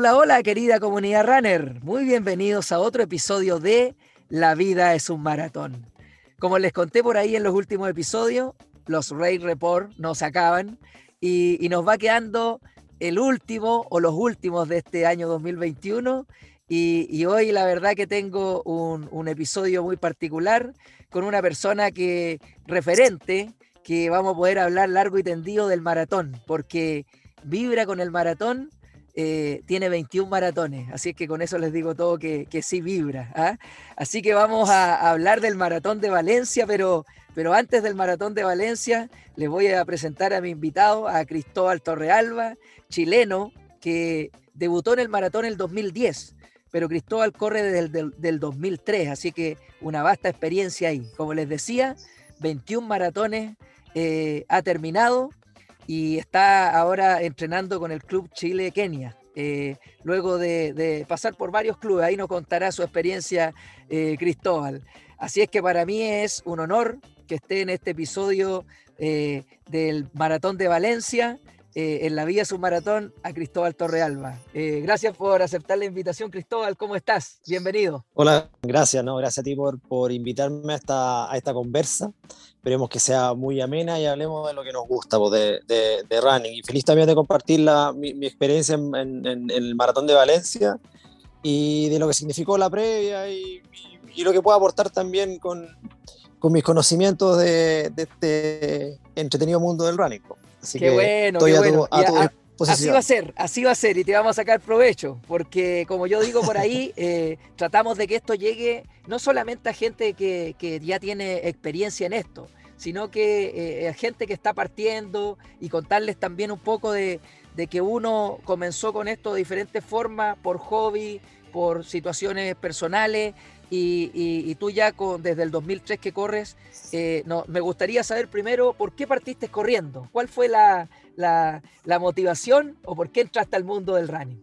Hola, hola querida comunidad runner. Muy bienvenidos a otro episodio de La vida es un maratón. Como les conté por ahí en los últimos episodios, los Raid Report nos acaban y, nos va quedando el último o los últimos de este año 2021. Y, hoy la verdad que tengo un, un, episodio muy particular con una persona que referente que vamos a poder hablar largo y tendido del maratón, porque vibra con el maratón eh, tiene 21 maratones, así es que con eso les digo todo que, que sí vibra. ¿ah? Así que vamos a, hablar del maratón de Valencia, pero, pero antes del maratón de Valencia les voy a presentar a mi invitado, a Cristóbal Torrealba, chileno, que debutó en el maratón el 2010, pero Cristóbal corre desde el del 2003, así que una vasta experiencia ahí. Como les decía, 21 maratones eh, ha terminado y está ahora entrenando con el Club Chile Kenia. Eh, luego de, pasar por varios clubes, ahí nos contará su experiencia eh, Cristóbal. Así es que para mí es un honor que esté en este episodio eh, del Maratón de Valencia, en la Vía Submaratón, a Cristóbal Torrealba. gracias por aceptar la invitación, Cristóbal. ¿Cómo estás? Bienvenido. Hola, gracias, no, gracias a ti por, por invitarme a esta, a esta conversa esperemos que sea muy amena y hablemos de lo que nos gusta pues, de, de, running. Y feliz también de compartir la, mi, experiencia en, en, el Maratón de Valencia y de lo que significó la previa y, y, lo que puedo aportar también con, con mis conocimientos de, de, este entretenido mundo del running. Pues. Así qué que bueno, qué bueno. Así va a ser, así va a ser y te vamos a sacar provecho, porque como yo digo por ahí, eh, tratamos de que esto llegue no solamente a gente que, que ya tiene experiencia en esto, sino que eh, gente que está partiendo y contarles también un poco de, que uno comenzó con esto de diferentes formas, por hobby, por situaciones personales, y, tú ya con, desde el 2003 que corres, eh, no, me gustaría saber primero por qué partiste corriendo, cuál fue la, motivación o por qué entraste al mundo del running.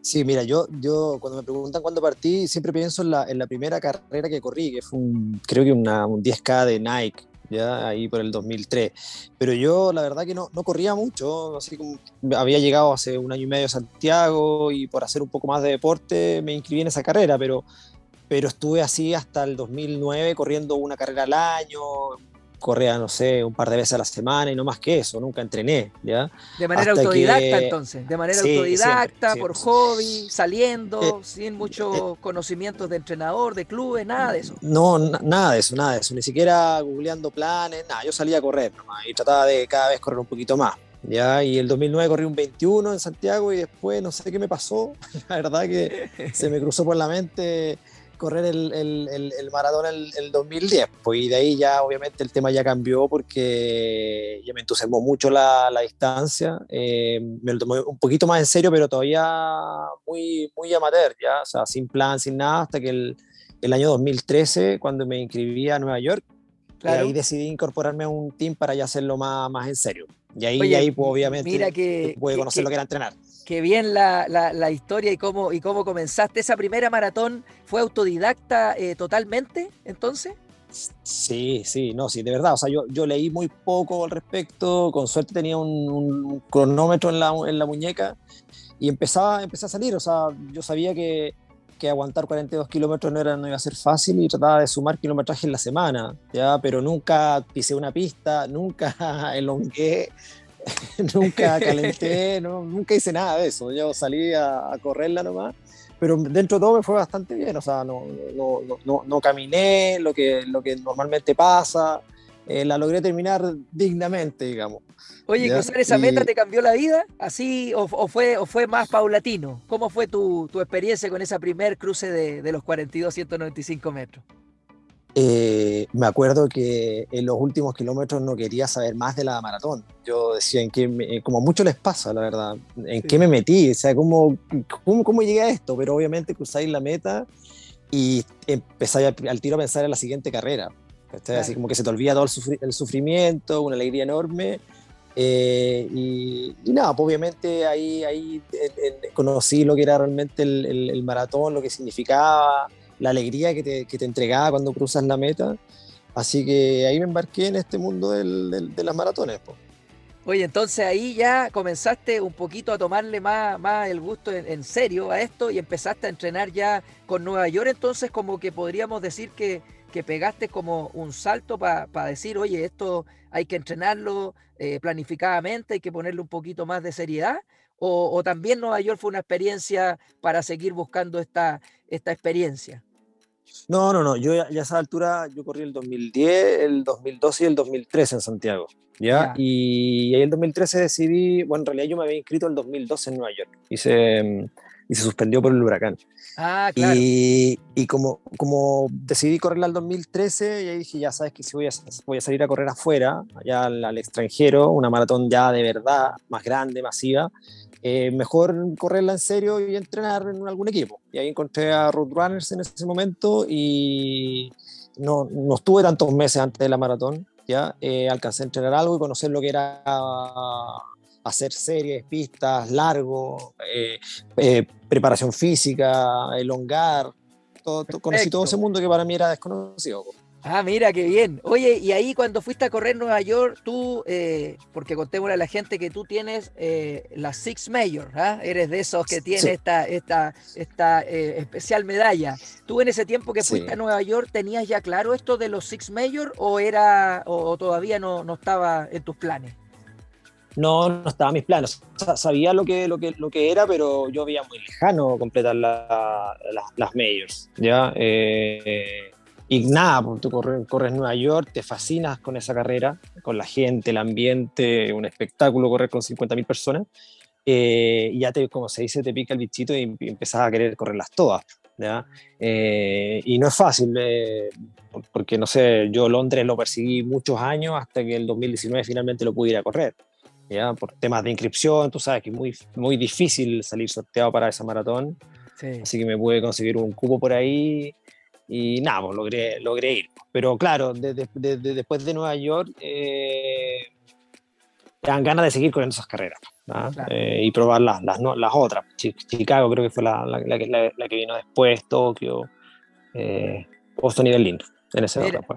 Sí, mira, yo, yo cuando me preguntan cuándo partí, siempre pienso en la, en la primera carrera que corrí, que fue un, creo que una, un 10K de Nike, ya ahí por el 2003. Pero yo la verdad que no, no corría mucho, así como había llegado hace un año y medio a Santiago y por hacer un poco más de deporte me inscribí en esa carrera, pero, pero estuve así hasta el 2009 corriendo una carrera al año, corría, no sé, un par de veces a la semana y no más que eso, nunca entrené, ¿ya? De manera autodidacta entonces, de manera autodidacta, por hobby, saliendo, eh, sin muchos eh, conocimientos de entrenador, de clubes, nada de eso. No, nada de eso, nada de eso, ni siquiera googleando planes, nada, yo salía a correr nomás y trataba de cada vez correr un poquito más. Ya, y el 2009 corrí un 21 en Santiago y después no sé qué me pasó, la verdad que se me cruzó por la mente correr el, el, el, maratón el, el, 2010. Pues y de ahí ya obviamente el tema ya cambió porque ya me entusiasmó mucho la, la distancia. Eh, me lo tomé un poquito más en serio, pero todavía muy, muy amateur, ya, o sea, sin plan, sin nada, hasta que el, el año 2013, cuando me inscribí a Nueva York, ahí decidí incorporarme a un team para ya hacerlo más, más en serio. Y ahí, ahí pues, obviamente, mira que, pude conocer lo que era entrenar qué bien la, la, historia y cómo, y cómo comenzaste. ¿Esa primera maratón fue autodidacta eh, totalmente entonces? Sí, sí, no, sí, de verdad. O sea, yo, yo leí muy poco al respecto. Con suerte tenía un, cronómetro en la, en la, muñeca y empezaba, empecé a salir. O sea, yo sabía que, que aguantar 42 kilómetros no, era, no iba a ser fácil y trataba de sumar kilometraje en la semana, ¿ya? pero nunca pisé una pista, nunca elongué, nunca calenté, no, nunca hice nada de eso. Yo salí a, correrla nomás, pero dentro de todo me fue bastante bien. O sea, no, no, no, caminé lo que, lo que normalmente pasa. Eh, la logré terminar dignamente, digamos. Oye, ¿cruzar esa meta te cambió la vida? ¿Así o, fue, o fue más paulatino? ¿Cómo fue tu, tu experiencia con esa primer cruce de, de los 42, 195 metros? Eh, me acuerdo que en los últimos kilómetros no quería saber más de la maratón. Yo decía, en qué como mucho les pasa, la verdad, en qué me metí, o sea, ¿cómo, cómo, cómo llegué a esto, pero obviamente cruzáis la meta y empezáis al tiro a pensar en la siguiente carrera. Así como que se te olvida todo el, sufrimiento, una alegría enorme. Eh, y, nada, pues obviamente ahí, ahí conocí lo que era realmente el, el maratón, lo que significaba, la alegría que te, que te, entregaba cuando cruzas la meta. Así que ahí me embarqué en este mundo del, de las maratones. Oye, entonces ahí ya comenzaste un poquito a tomarle más, más el gusto en, serio a esto y empezaste a entrenar ya con Nueva York, entonces como que podríamos decir que, que pegaste como un salto para decir, oye, esto hay que entrenarlo eh, planificadamente, hay que ponerle un poquito más de seriedad, o, también Nueva York fue una experiencia para seguir buscando esta, esta experiencia. No, no, no. Yo ya, a esa altura, yo corrí el 2010, el 2012 y el 2013 en Santiago. ¿ya? Y ahí el 2013 decidí, bueno, en realidad yo me había inscrito el 2012 en Nueva York y se, y se suspendió por el huracán. Ah, claro. Y, y como, como decidí correr al 2013, ya dije, ya sabes que si voy a, voy a salir a correr afuera, allá al, al extranjero, una maratón ya de verdad, más grande, masiva, eh, mejor correrla en serio y entrenar en algún equipo. Y ahí encontré a Roadrunners en ese momento y no, no estuve tantos meses antes de la maratón, ya eh, alcancé a entrenar algo y conocer lo que era hacer series, pistas, largo, eh, preparación física, elongar, todo, conocí todo ese mundo que para mí era desconocido. Ah, mira, qué bien. Oye, y ahí cuando fuiste a correr Nueva York, tú, eh, porque contémosle a la gente que tú tienes eh, la Six Major, ¿ah? eres de esos que tiene esta, esta, esta eh, especial medalla. ¿Tú en ese tiempo que fuiste a Nueva York tenías ya claro esto de los Six Major o, era, o, todavía no, no, estaba en tus planes? No, no estaba en mis planes. sabía lo que, lo, que, lo que era, pero yo veía muy lejano completar las majors. ¿ya? Y nada, pues, tú corres, corres Nueva York, te fascinas con esa carrera, con la gente, el ambiente, un espectáculo correr con 50.000 personas. Eh, y ya te, como se dice, te pica el bichito y, empezás a querer correrlas todas. ¿ya? Eh, y no es fácil, eh, porque no sé, yo Londres lo perseguí muchos años hasta que el 2019 finalmente lo pude ir a correr. ¿ya? Por temas de inscripción, tú sabes que es muy, muy difícil salir sorteado para esa maratón. Así que me pude conseguir un cupo por ahí y nada, pues logré, logré ir. Pero claro, después de Nueva York, eh, dan ganas de seguir con esas carreras eh, y probar las, las, las, otras. Chicago creo que fue la, la, la que, vino después, Tokio, eh, Boston y Berlín.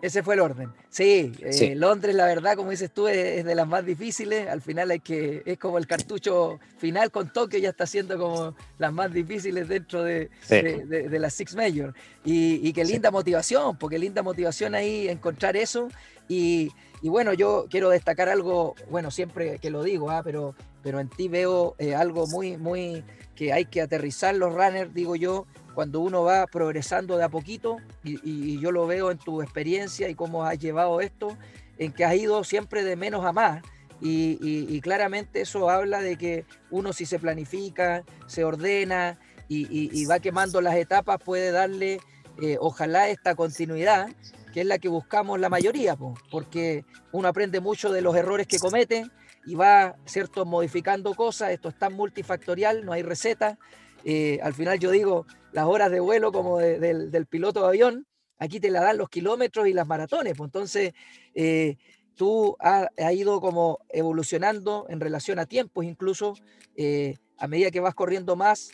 Ese fue el orden. Sí, eh, Londres, la verdad, como dices tú, es, de las más difíciles. Al final hay que, es como el cartucho final con Tokio, ya está siendo como las más difíciles dentro de, de, las Six Major. Y, y qué linda motivación, porque linda motivación ahí encontrar eso. Y, y, bueno, yo quiero destacar algo, bueno, siempre que lo digo, ¿ah? pero, pero en ti veo eh, algo muy, muy que hay que aterrizar los runners, digo yo, cuando uno va progresando de a poquito, y, yo lo veo en tu experiencia y cómo has llevado esto, en que has ido siempre de menos a más. Y, claramente eso habla de que uno si se planifica, se ordena y, va quemando las etapas, puede darle, eh, ojalá, esta continuidad, que es la que buscamos la mayoría, porque uno aprende mucho de los errores que comete y va, ¿cierto?, modificando cosas. Esto es tan multifactorial, no hay receta. Eh, al final yo digo, las horas de vuelo como del, piloto de avión, aquí te la dan los kilómetros y las maratones. Pues entonces, eh, tú has ido como evolucionando en relación a tiempos, incluso eh, a medida que vas corriendo más,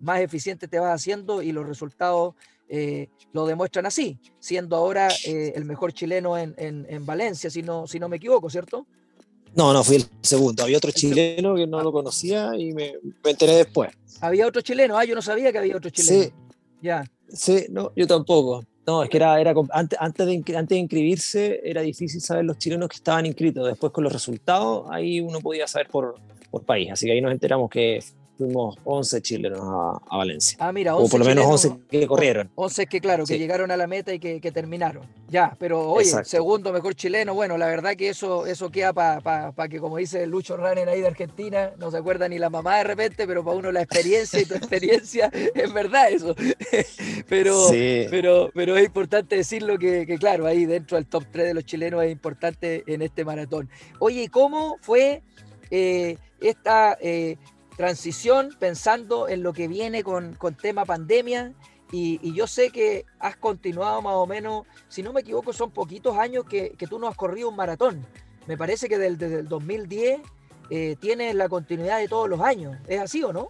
más eficiente te vas haciendo y los resultados lo demuestran así, siendo ahora el mejor chileno en, en, Valencia, si no, si no me equivoco, ¿cierto? No, no, fui el segundo. Había otro chileno que no lo conocía y me, enteré después. Había otro chileno, ah, yo no sabía que había otro chileno. Sí. Ya. Sí, no, yo tampoco. No, es que era, era antes, antes, de, antes de inscribirse era difícil saber los chilenos que estaban inscritos. Después con los resultados, ahí uno podía saber por, por país. Así que ahí nos enteramos que fuimos 11 chilenos a, Valencia. Ah, mira, 11 O por lo menos 11 que corrieron. 11 que, claro, que llegaron a la meta y que, terminaron. Ya, pero oye, segundo mejor chileno, bueno, la verdad que eso, eso queda para que, como dice Lucho Runner ahí de Argentina, no se acuerda ni la mamá de repente, pero para uno la experiencia y tu experiencia, es verdad eso. pero, pero, pero es importante decirlo que, que, claro, ahí dentro del top 3 de los chilenos es importante en este maratón. Oye, ¿cómo fue eh, esta... Eh, transición pensando en lo que viene con, con tema pandemia. Y, yo sé que has continuado más o menos, si no me equivoco, son poquitos años que, que tú no has corrido un maratón. Me parece que desde, el 2010 eh, tienes la continuidad de todos los años. ¿Es así o no?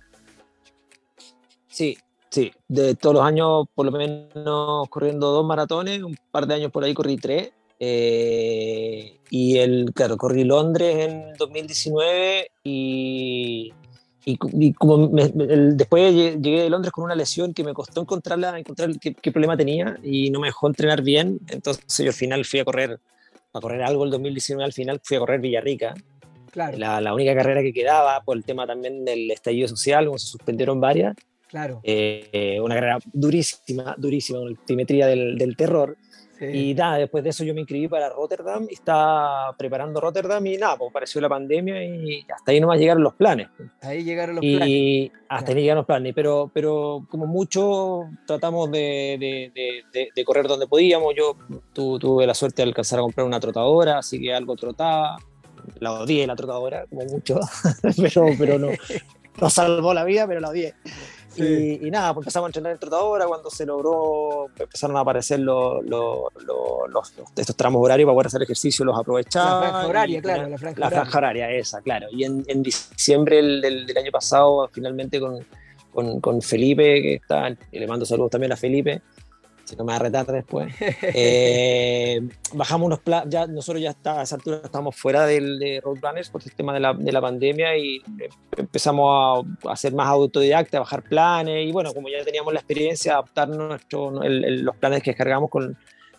Sí, sí. De todos los años, por lo menos corriendo dos maratones, un par de años por ahí corrí tres. Eh, y el, claro, corrí Londres en 2019 y, y, como después llegué de Londres con una lesión que me costó encontrarla, encontrar qué, qué, problema tenía y no me dejó entrenar bien. Entonces yo al final fui a correr, a correr algo el 2019, al final fui a correr Villarrica. Claro. La, la única carrera que quedaba por el tema también del estallido social, como se suspendieron varias. Claro. Eh, una carrera durísima, durísima, una altimetría del, del terror. Y nada, después de eso yo me inscribí para Rotterdam y estaba preparando Rotterdam y nada, pues apareció la pandemia y hasta ahí nomás llegaron los planes. Ahí llegaron los y planes. Y hasta ahí llegaron los planes, pero, pero como mucho tratamos de, de, de, de correr donde podíamos. Yo tu, tuve la suerte de alcanzar a comprar una trotadora, así que algo trotaba. La odié la trotadora, como mucho, pero, pero no, no salvó la vida, pero la odié. Sí. Y, y, nada, pues empezamos a entrenar en trotadora cuando se logró, empezaron a aparecer los, los, los, estos tramos horarios para poder hacer ejercicio, los aprovechaba. La franja horaria, y, claro, la franja, la horaria. franja horaria. esa, claro. Y en, en diciembre del, del, del, año pasado, finalmente con, con, con, Felipe, que está, y le mando saludos también a Felipe, si no me va a retar después. eh, bajamos unos planes, ya nosotros ya está, a esa altura estamos fuera del, de Roadrunners por el tema de la, de la pandemia y empezamos a, a ser más autodidacta, a bajar planes y bueno, como ya teníamos la experiencia, adaptar nuestro, el, el, los planes que descargamos con,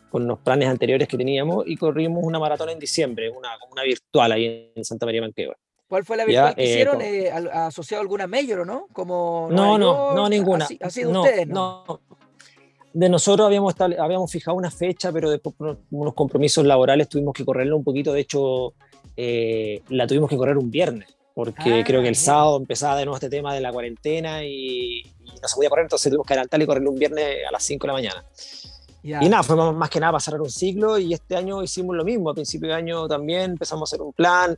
con los planes anteriores que teníamos y corrimos una maratón en diciembre, una, una virtual ahí en Santa María Manquehue. ¿Cuál fue la virtual que hicieron? Eh, eh, ¿Asociado a alguna mayor o no? Como no, no, no, ninguna. ¿Ha, ha sido no, ustedes? No, no de nosotros habíamos, habíamos fijado una fecha, pero después por unos compromisos laborales tuvimos que correrla un poquito. De hecho, eh, la tuvimos que correr un viernes, porque ah, creo que el sábado empezaba de nuevo este tema de la cuarentena y, y, no se podía correr, entonces tuvimos que adelantar y correrlo un viernes a las 5 de la mañana. Yeah. Y nada, fue más, que nada para cerrar un ciclo y este año hicimos lo mismo, a principio de año también empezamos a hacer un plan,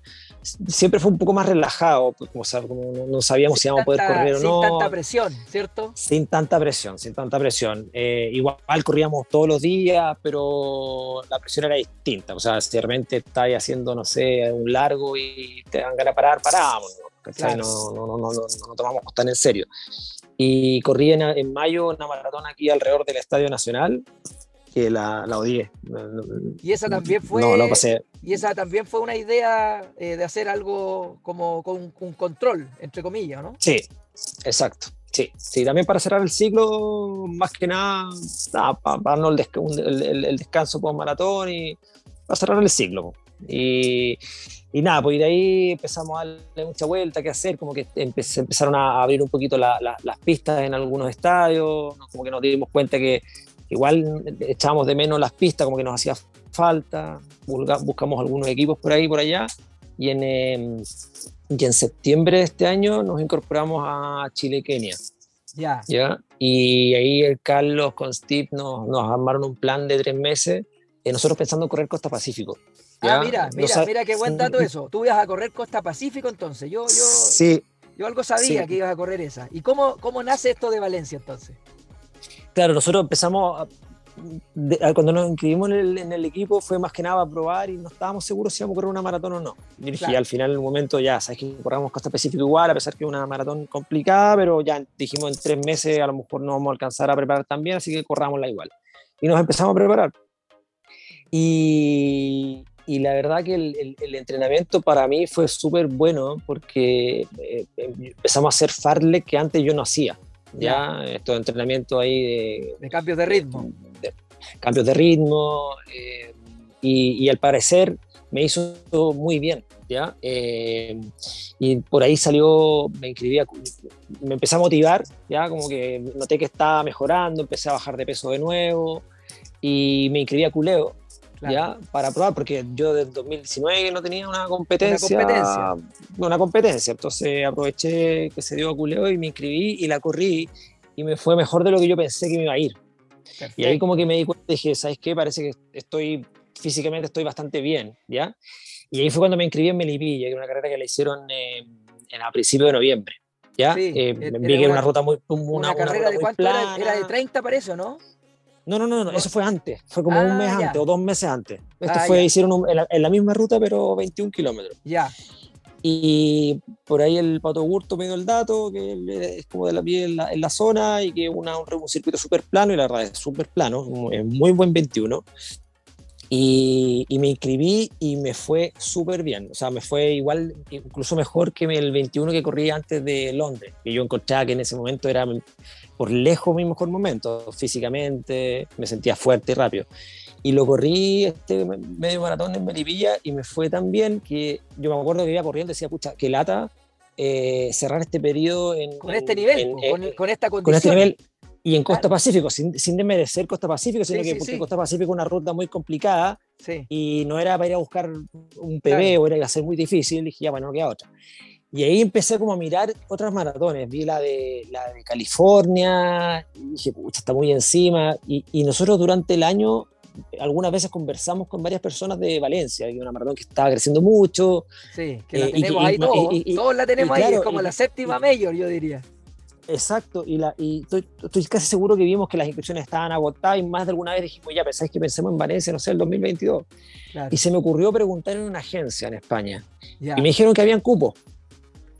siempre fue un poco más relajado, pues, como, como no, sabíamos sin si íbamos a poder correr o no. Sin tanta presión, ¿cierto? Sin tanta presión, sin tanta presión. Eh, igual corríamos todos los días, pero la presión era distinta, o sea, si realmente estáis haciendo, no sé, un largo y te dan ganas de parar, parábamos, ¿no? Claro. No, no, no, no, no, no tomamos tan en serio y corrí en, en, mayo una maratón aquí alrededor del Estadio Nacional que la, la odié. Y esa también fue. No, no pasé. Y esa también fue una idea eh, de hacer algo como con un control, entre comillas, ¿no? Sí, exacto. Sí, sí, también para cerrar el ciclo, más que nada, nada para, darnos el, desca el, el, el descanso post maratón y para cerrar el ciclo. Y, y nada, pues de ahí empezamos a darle mucha vuelta, qué hacer, como que empe empezaron a abrir un poquito la, la, las pistas en algunos estadios, como que nos dimos cuenta que igual echábamos de menos las pistas, como que nos hacía falta, buscamos algunos equipos por ahí, por allá, y en, eh, y en septiembre de este año nos incorporamos a Chile-Kenia. Ya. ¿Ya? Y ahí el Carlos con Steve nos, nos armaron un plan de tres meses, eh, nosotros pensando en correr Costa Pacífico. ¿Ya? Ah, mira, mira, mira qué buen dato eso. Tú ibas a correr Costa Pacífico entonces. Yo, yo, sí. yo algo sabía sí. que ibas a correr esa. ¿Y cómo, cómo nace esto de Valencia entonces? Claro, nosotros empezamos, a, de, cuando nos inscribimos en el, en el, equipo fue más que nada a probar y no estábamos seguros si íbamos a correr una maratón o no. Y claro. al final, en un momento, ya, sabes que corramos Costa Pacífico igual, a pesar que es una maratón complicada, pero ya dijimos en tres meses a lo mejor no vamos a alcanzar a preparar tan bien, así que corrámosla igual. Y nos empezamos a preparar. Y, y la verdad que el, el, el, entrenamiento para mí fue súper bueno porque eh, empezamos a hacer farle que antes yo no hacía. Ya, yeah. estos entrenamientos ahí de, de, cambios de ritmo. De, cambios de ritmo eh, y, y, al parecer me hizo muy bien. ¿ya? Eh, y por ahí salió, me inscribí, a, me empecé a motivar, ya como que noté que estaba mejorando, empecé a bajar de peso de nuevo y me inscribí a Culeo, Claro. ¿ya? Para probar, porque yo desde 2019 no tenía una competencia, una competencia. Una competencia. Entonces aproveché que se dio a Culeo y me inscribí y la corrí y me fue mejor de lo que yo pensé que me iba a ir. Perfecto. Y ahí como que me di cuenta y dije, ¿sabes qué? Parece que estoy, físicamente estoy bastante bien, ¿ya? Y ahí fue cuando me inscribí en Melipilla, que era una carrera que la hicieron eh, en, a principios de noviembre. ¿Ya? Sí, eh, vi que era una ruta muy. Una, una carrera una de cuánto era, era, de 30, parece, ¿no? No, no, no, no, eso fue antes, fue como ah, un mes ya. antes o dos meses antes. Esto ah, fue, ya. hicieron un, en, la, en, la, misma ruta, pero 21 kilómetros. Ya. Y por ahí el Pato Gurto me dio el dato, que es como de la pie en la, en la zona y que una, un, un circuito súper plano, y la verdad es súper plano, es muy buen 21. Y, me inscribí y me fue súper bien. O sea, me fue igual, incluso mejor que el 21 que corrí antes de Londres, que yo encontraba que en ese momento era por lejos mi mejor momento, físicamente, me sentía fuerte y rápido. Y lo corrí este medio maratón en Melipilla y me fue tan bien que yo me acuerdo que iba corriendo y decía, pucha, qué lata eh, cerrar este periodo en, con este nivel, con, esta condición. Con este nivel y en Costa Pacífico, sin, sin desmerecer Costa Pacífico, sino que porque Costa Pacífico es una ruta muy complicada y no era para ir a buscar un PB o era iba a ser muy difícil, dije, ya, bueno, no queda otra. Y ahí empecé como a mirar otras maratones, vi la de, la de California, y dije, pucha, está muy encima, y, y nosotros durante el año algunas veces conversamos con varias personas de Valencia, hay una maratón que estaba creciendo mucho. Sí, que la eh, tenemos ahí todos, todos la tenemos ahí, es como la séptima mayor, yo diría. Exacto, y, la, y estoy, estoy, casi seguro que vimos que las inscripciones estaban agotadas y más de alguna vez dijimos, ya pensáis que pensemos en Valencia, no sé, el 2022. Y se me ocurrió preguntar en una agencia en España. Y me dijeron que habían cupos.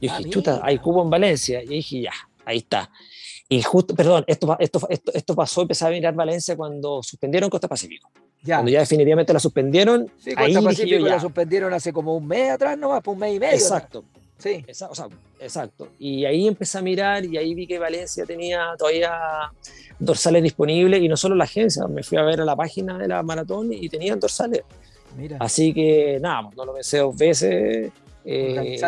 Y dije, ah, chuta, hay cupo en Valencia. Y dije, ya, ahí está. Y justo, perdón, esto, esto, esto, esto pasó, empecé a mirar Valencia cuando suspendieron Costa Pacífico. Ya. Cuando ya definitivamente la suspendieron. Sí, Costa Pacífico la suspendieron hace como un mes atrás, no más, por un mes y medio. Exacto. Sí. o sea, exacto. Y ahí empecé a mirar y ahí vi que Valencia tenía todavía dorsales disponibles y no solo la agencia, me fui a ver a la página de la maratón y tenían dorsales. Mira. Así que nada, no lo pensé dos veces eh,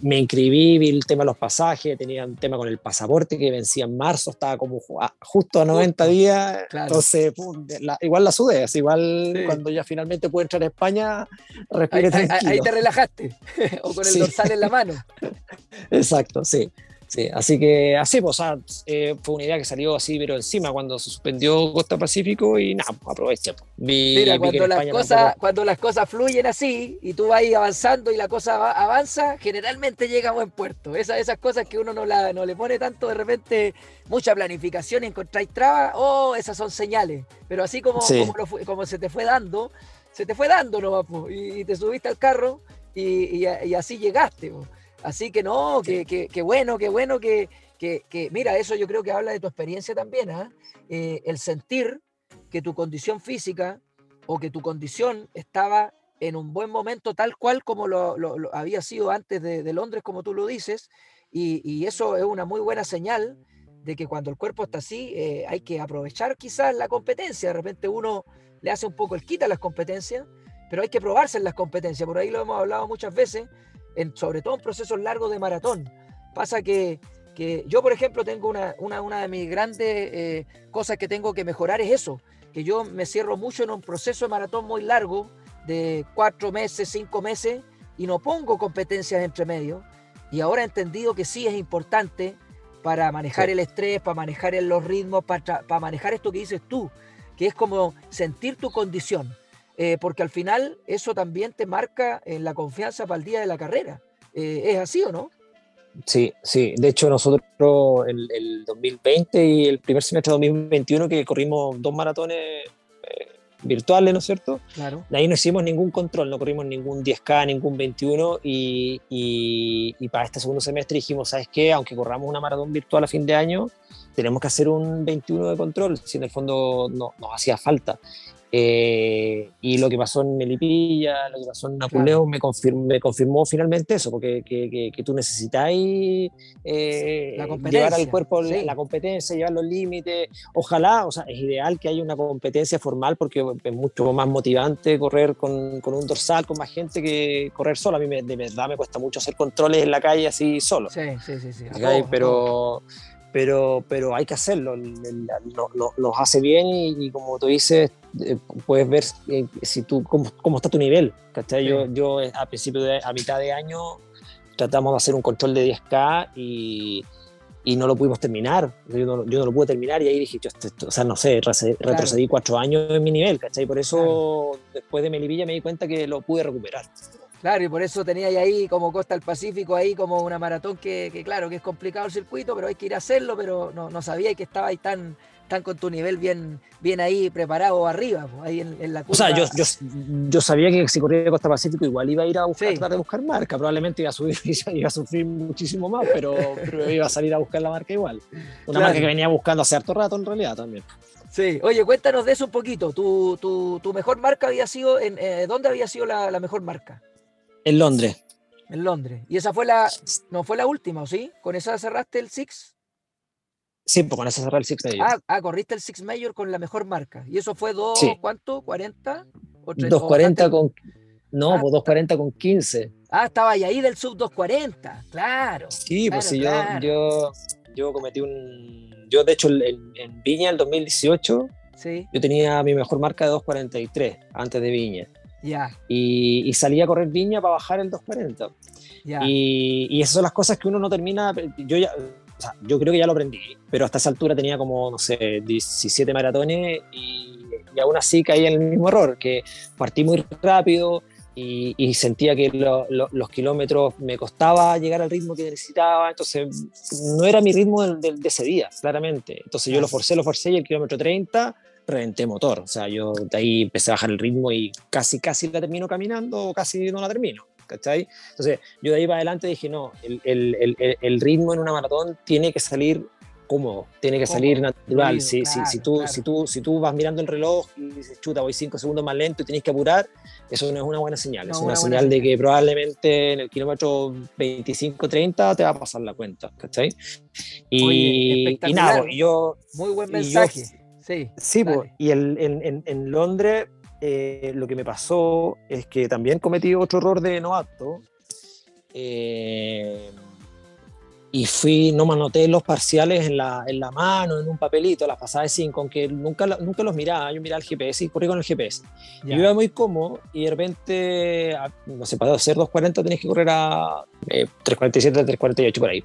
me, inscribí, vi el tema de los pasajes, tenía un tema con el pasaporte que vencía en marzo, estaba como justo a 90 días, entonces igual la sudé, igual cuando ya finalmente pude entrar a España, respiré ahí, ahí, te relajaste, o con el dorsal en la mano. Exacto, sí. Sí, así que así, pues, eh, fue una idea que salió así, pero encima cuando se suspendió Costa Pacífico y nada, pues, aproveché. Pues. Mira, cuando, las cosas, cuando las cosas fluyen así y tú vas avanzando y la cosa avanza, generalmente llega a buen puerto. Esa, esas cosas que uno no, la, no le pone tanto de repente mucha planificación y encontráis trabas, oh, esas son señales. Pero así como, como, se te fue dando, se te fue dando nomás, y, y te subiste al carro y, y, así llegaste. Así que no, que, que, bueno, qué bueno que, que, mira, eso yo creo que habla de tu experiencia también, ¿ah? eh, el sentir que tu condición física o que tu condición estaba en un buen momento tal cual como lo, había sido antes de, Londres, como tú lo dices, y, eso es una muy buena señal de que cuando el cuerpo está así eh, hay que aprovechar quizás la competencia, de repente uno le hace un poco el quita a las competencias, pero hay que probarse en las competencias, por ahí lo hemos hablado muchas veces, sobre todo en procesos largos de maratón. Pasa que, que yo, por ejemplo, tengo una, una, una de mis grandes eh, cosas que tengo que mejorar es eso, que yo me cierro mucho en un proceso de maratón muy largo, de cuatro meses, cinco meses, y no pongo competencias entre medio. Y ahora he entendido que sí es importante para manejar el estrés, para manejar los ritmos, para, para manejar esto que dices tú, que es como sentir tu condición. Eh, porque al final eso también te marca en la confianza para el día de la carrera. Eh, ¿Es así o no? Sí, sí. De hecho, nosotros el, el, 2020 y el primer semestre de 2021 que corrimos dos maratones eh, virtuales, ¿no es cierto? Claro. Ahí no hicimos ningún control, no corrimos ningún 10K, ningún 21 y, y, y para este segundo semestre dijimos, ¿sabes qué? Aunque corramos una maratón virtual a fin de año, tenemos que hacer un 21 de control, si en el fondo no, nos hacía falta. Eh, y lo que pasó en Melipilla, lo que pasó en Napuleo, me, confirmó, me confirmó finalmente eso, porque que, que, tú necesitáis eh, llevar al cuerpo la, competencia, llevar los límites. Ojalá, o sea, es ideal que haya una competencia formal porque es mucho más motivante correr con, con un dorsal, con más gente que correr solo. A mí de verdad me cuesta mucho hacer controles en la calle así solo. Sí, sí, sí. sí. pero pero, pero hay que hacerlo, los hace bien y, como tú dices, eh, puedes ver eh, si tú, cómo, cómo, está tu nivel. Yo, yo eh, a principio de, a mitad de año tratamos de hacer un control de 10K y, y no lo pudimos terminar. Yo no, yo no, lo pude terminar y ahí dije, yo, o sea, no sé, retrocedí cuatro años en mi nivel, ¿cachai? Por eso después de Melivilla me di cuenta que lo pude recuperar. Claro, y por eso tenía ahí como Costa del Pacífico, ahí como una maratón que, claro, que es complicado el circuito, pero hay que ir a hacerlo, pero no, no sabía que estaba ahí tan, tan con tu nivel bien, bien ahí preparado arriba, ahí en, la curva. O sea, yo, yo, yo, sabía que si corría Costa Pacífico igual iba a ir a buscar, tratar de buscar marca, probablemente iba a subir, iba a sufrir muchísimo más, pero, pero iba a salir a buscar la marca igual. Una marca que venía buscando hace harto rato en realidad también. Sí, oye, cuéntanos de eso un poquito. ¿Tu, tu, tu mejor marca había sido, en, eh, ¿dónde había sido la, la, mejor marca? En Londres. En Londres. ¿Y esa fue la, no fue la última, o sí? ¿Con esa cerraste el Six? Sí, pues con esa cerré el Six Major. Ah, ah, corriste el Six Major con la mejor marca. ¿Y eso fue dos, Sí. cuánto? ¿40? ¿O tres- 240 o con. No, Ah. pues 240 con 15. Ah, estaba ahí del sub 240, claro. Sí, pues Claro, sí, claro. yo, yo, yo cometí un. Yo, de hecho, en, en Viña, el 2018, Sí, yo tenía mi mejor marca de 243 antes de Viña. ya, Y, y salí a correr Viña para bajar el 240. ya. Y, y esas son las cosas que uno no termina. Yo ya. O sea, yo creo que ya lo aprendí, pero hasta esa altura tenía como, no sé, 17 maratones y, y aún así caía en el mismo error, que partí muy rápido y, y sentía que lo- lo- los kilómetros me costaba llegar al ritmo que necesitaba, entonces no era mi ritmo del- del- de ese día, claramente. Entonces yo lo forcé, lo forcé y el kilómetro 30 reventé motor, o sea, yo de ahí empecé a bajar el ritmo y casi, casi la termino caminando o casi no la termino. ¿Cachai? Entonces, yo de ahí para adelante dije, no, el, el- el- el- ritmo en una maratón tiene que salir cómodo, tiene que Cómodo, salir natural. fluido, Si, si- si, claro, tú, claro. si, tú, si tú vas mirando el reloj y dices, chuta, voy cinco segundos más lento y tienes que apurar, eso no es una buena señal. No, es una señal de que probablemente en el kilómetro 25-30 te va a pasar la cuenta. ¿Cachai? Y, Oye, y nada, pues, yo, Muy buen y yo- mensaje. Sí, Sí, pues, y el- en, en- en Londres eh, lo que me pasó es que también cometí otro error de novato. eh, y fui, no me anoté los parciales en la, en la mano, en un papelito, las pasadas de 5, aunque nunca, nunca los miraba, yo miraba el GPS y corrí con el GPS. Yo iba muy cómodo y de repente, a- no sé, para hacer 2.40 tenés que correr a eh, 3.47, 3.48 por ahí.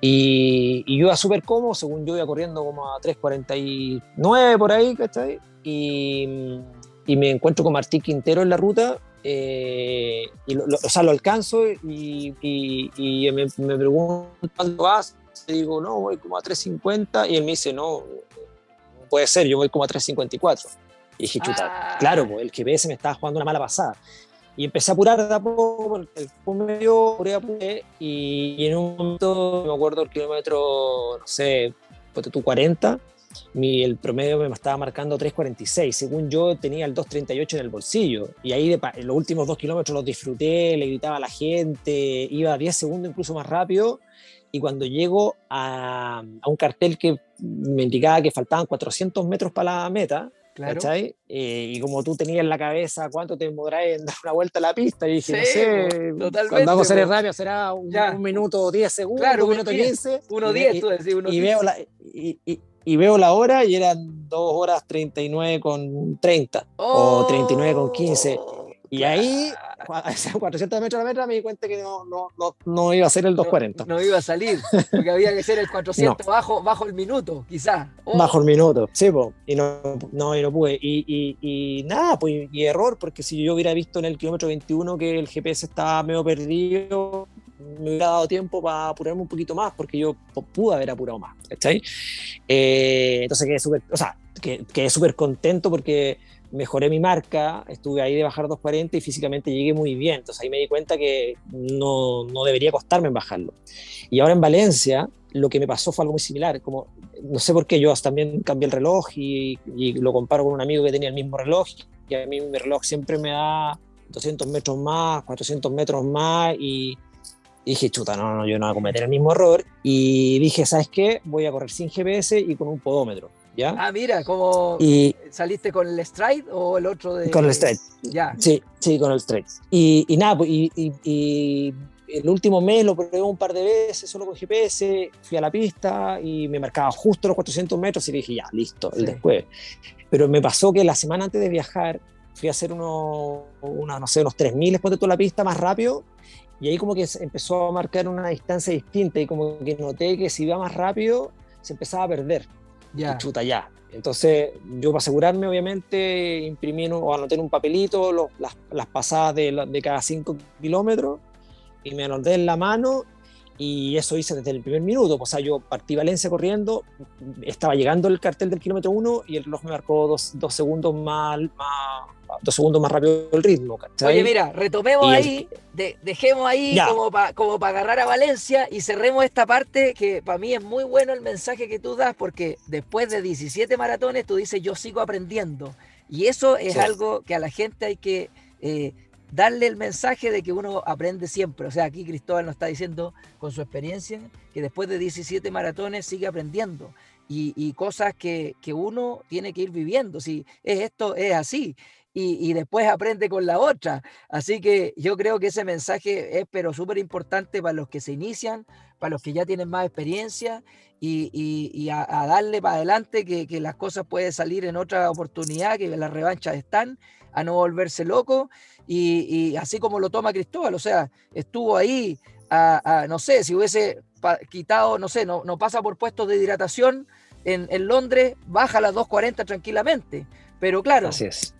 Y, y yo iba súper cómodo, según yo iba corriendo como a 3.49 por ahí, ¿cachai? Y, y me encuentro con Martí Quintero en la ruta, eh, y lo, lo- o sea, lo alcanzo y, y- y me, me pregunto cuándo vas, le digo, no, voy como a 3.50, y él me dice, no, no puede ser, yo voy como a 3.54. Y dije, chuta, Ah. claro, pues el GPS me estaba jugando una mala pasada. Y empecé a apurar de a poco, el tiempo me dio, apuré, apuré, y, y en un momento, me acuerdo el kilómetro, no sé, ponte tú 40, mi, el promedio me estaba marcando 3.46, según yo tenía el 2.38 en el bolsillo, y ahí de, en los últimos dos kilómetros los disfruté, le gritaba a la gente, iba 10 segundos incluso más rápido, y cuando llego a, a un cartel que me indicaba que faltaban 400 metros para la meta, claro. Eh, y como tú tenías en la cabeza cuánto te demorás en dar una vuelta a la pista, y dije, no Sí, sé, po, totalmente, cuando hago series po. rápidas será un, un minuto 10 segundos, Claro, un minuto 1.10, 15. Uno y ve- 10, y- tú decís, uno y 10. veo la y, y- y veo la hora y eran 2 horas 39 con 30 o 39 con 15 y ahí a esos 400 metros a la meta me di cuenta que no, no, no, no iba a ser el 240 No, no iba a salir, porque había que ser el 400 bajo, bajo el minuto, quizás. Oh, bajo el minuto sí po, y no, no, y no pude. Y, y, y nada pues y error porque si yo hubiera visto en el kilómetro 21 que el GPS estaba medio perdido me hubiera dado tiempo para apurarme un poquito más porque yo pu- pude haber apurado más ¿cachai? Eh, entonces quedé súper o sea que- quedé súper contento porque mejoré mi marca, estuve ahí de bajar 240 y físicamente llegué muy bien. Entonces ahí me di cuenta que no, no debería costarme en bajarlo. Y ahora en Valencia lo que me pasó fue algo muy similar, como no sé por qué yo también cambié el reloj y, y lo comparo con un amigo que tenía el mismo reloj y a mí mi reloj siempre me da 200 metros más, 400 metros más y dije, chuta, no, no, yo no voy a cometer el mismo error y dije, ¿sabes qué? Voy a correr sin GPS y con un podómetro, ¿ya? Ah, mira, como Y saliste con el stride o el otro de. con el straight, Ya. Sí, sí, con el straight. Y, y nada, pues, y, y- el último mes lo probé un par de veces solo con GPS, fui a la pista y me marcaba justo los 400 metros y dije, ya, listo, el Sí. después. Pero me pasó que la semana antes de viajar fui a hacer unos, una, no sé, unos 3.000 después de toda la pista más rápido y ahí como que empezó a marcar una distancia distinta y como que noté que si iba más rápido se empezaba a perder Ya. y chuta ya. Entonces, yo para asegurarme, obviamente, imprimí o anoté en un papelito los- las, las pasadas de, de cada 5 kilómetros y me anoté en la mano y eso hice desde el primer minuto. O sea, yo partí Valencia corriendo, estaba llegando el cartel del kilómetro 1 y el reloj me marcó dos, dos segundos más, más dos segundos más rápido el ritmo. Oye, mira, retomemos ahí, dejemos ahí como para como agarrar a Valencia y cerremos esta parte que para mí es muy bueno el mensaje que tú das porque después de 17 maratones tú dices yo sigo aprendiendo y eso es algo que a la gente hay que eh, darle el mensaje de que uno aprende siempre. O sea, aquí Cristóbal nos está diciendo con su experiencia que después de 17 maratones sigue aprendiendo y, cosas que, uno tiene que ir viviendo. Si es esto, es así. Y, después aprende con la otra. Así que yo creo que ese mensaje es pero súper importante para los que se inician, para los que ya tienen más experiencia y, a, darle para adelante que, que, las cosas pueden salir en otra oportunidad, que las revanchas están, a no volverse loco y, así como lo toma Cristóbal, o sea, estuvo ahí, a, no sé, si hubiese quitado, no sé, no, no pasa por puestos de hidratación en, en Londres, baja a las 2.40 tranquilamente. Pero claro,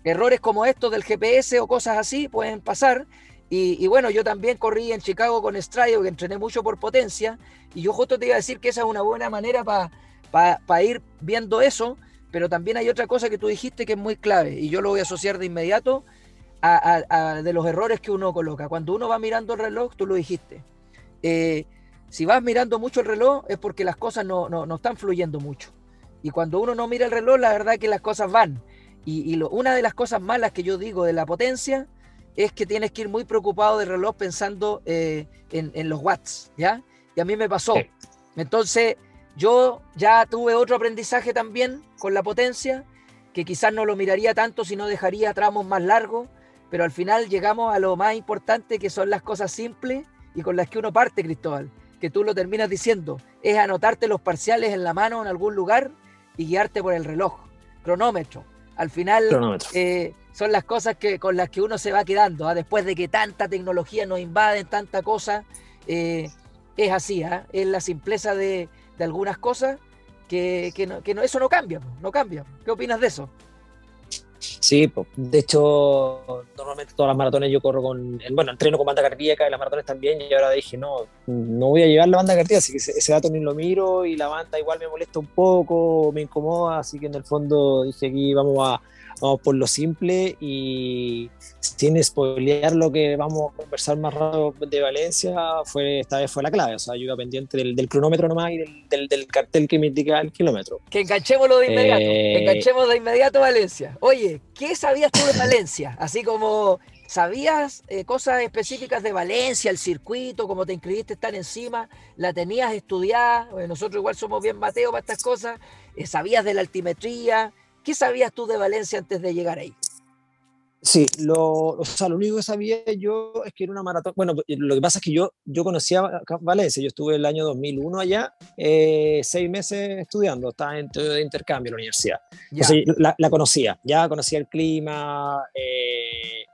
errores como estos del GPS o cosas así pueden pasar. Y, bueno, yo también corrí en Chicago con Stride, que entrené mucho por potencia. Y yo justo te iba a decir que esa es una buena manera para ir viendo eso. Pero también hay otra cosa que tú dijiste que es muy clave. Y yo lo voy a asociar de inmediato de los errores que uno coloca. Cuando uno va mirando el reloj, tú lo dijiste. Eh, si vas mirando mucho el reloj es porque las cosas no, no, están fluyendo mucho. Y cuando uno no mira el reloj, la verdad es que las cosas van. Y, una de las cosas malas que yo digo de la potencia es que tienes que ir muy preocupado del reloj pensando eh, en, los watts, ¿ya? Y a mí me pasó. Entonces, yo ya tuve otro aprendizaje también con la potencia, que quizás no lo miraría tanto si no dejaría tramos más largos, pero al final llegamos a lo más importante que son las cosas simples y con las que uno parte, Cristóbal, que tú lo terminas diciendo, es anotarte los parciales en la mano en algún lugar y guiarte por el reloj, cronómetro. Al final eh, son las cosas que, con las que uno se va quedando, ¿ah? después de que tanta tecnología nos invade, tanta cosa, eh, es así, ¿ah? es la simpleza de, algunas cosas que, que, no, eso no cambia, no cambia. ¿Qué opinas de eso? Sí, pues, de hecho, normalmente todas las maratones yo corro con, bueno, entreno con banda cardíaca y las maratones también, y ahora dije, no, no voy a llevar la banda cardíaca, así que ese, dato ni lo miro y la banda igual me molesta un poco, me incomoda, así que en el fondo dije aquí vamos a, vamos por lo simple y sin spoilear lo que vamos a conversar más rápido de Valencia, fue, esta vez fue la clave. O sea, yo iba pendiente del, cronómetro nomás y del, del, cartel que me indica el kilómetro. Que enganchémoslo de inmediato. Eh... enganchemos de inmediato Valencia. Oye, ¿qué sabías tú de Valencia? Así como ¿Sabías eh, cosas específicas de Valencia, el circuito, cómo te inscribiste estar encima? ¿La tenías estudiada? nosotros igual somos bien Mateo para estas cosas. Eh, ¿Sabías de la altimetría? ¿Qué sabías tú de Valencia antes de llegar ahí? Sí, lo, o sea, lo único que sabía yo es que era una maratón. Bueno, lo que pasa es que yo, yo conocía Valencia, yo estuve el año 2001 allá, eh, seis meses estudiando, estaba en de intercambio en la universidad. la, conocía, ya conocía el clima, eh,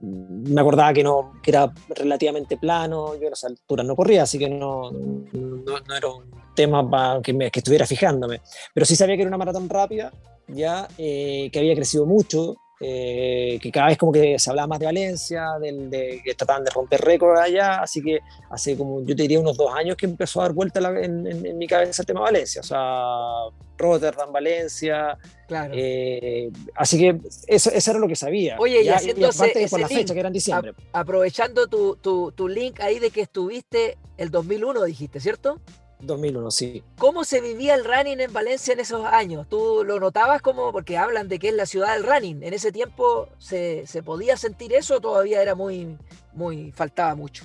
me acordaba que, no, que era relativamente plano, yo a las alturas no corría, así que no, no, era un tema que, me, que estuviera fijándome. Pero sí sabía que era una maratón rápida ya eh, que había crecido mucho, eh, que cada vez como que se hablaba más de Valencia, del, de, que trataban de romper récord allá, así que hace como, yo te diría, unos dos años que empezó a dar vuelta en, mi cabeza el tema Valencia, o sea, Rotterdam, Valencia, claro. Eh, así que eso, era lo que sabía. Oye, y, haciéndose por la fecha, que era en diciembre. aprovechando tu, tu, tu link ahí de que estuviste el 2001, dijiste, ¿cierto? 2001, sí. ¿Cómo se vivía el running en Valencia en esos años? ¿Tú lo notabas como, porque hablan de que es la ciudad del running, en ese tiempo se, podía sentir eso o todavía era muy, muy, faltaba mucho?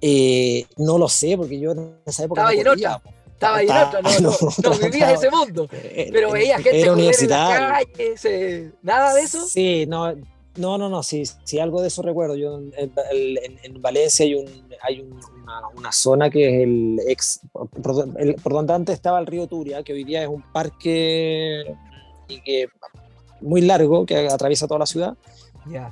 Eh, no lo sé, porque yo en esa época... Estaba no en Estaba en otra, no, no, no, vivías ese mundo. Pero veías gente era en la calle, nada de eso. Sí, no, no, no, no, sí, sí, algo de eso recuerdo. Yo en, Valencia hay, un, hay una, zona que es el ex, por, donde antes estaba el río Turia, que hoy día es un parque que, muy largo que atraviesa toda la ciudad.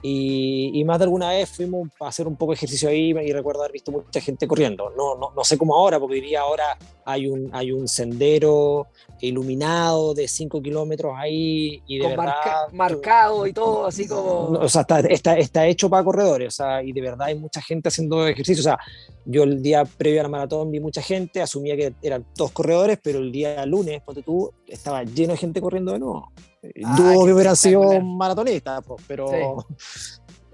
Y, más de alguna vez fuimos a hacer un poco de ejercicio ahí y recuerdo haber visto mucha gente corriendo. No, no, no sé cómo ahora, porque diría ahora hay un, hay un sendero iluminado de 5 kilómetros ahí y de verdad... marcado y todo, así como... O sea, está, está, está, hecho para corredores, o sea, y de verdad hay mucha gente haciendo ejercicio. O sea, yo el día previo a la maratón vi mucha gente, asumía que eran dos corredores, pero el día lunes, cuando tú, estaba lleno de gente corriendo de nuevo. Ah, Dudo que hubieran sido maratonistas, pero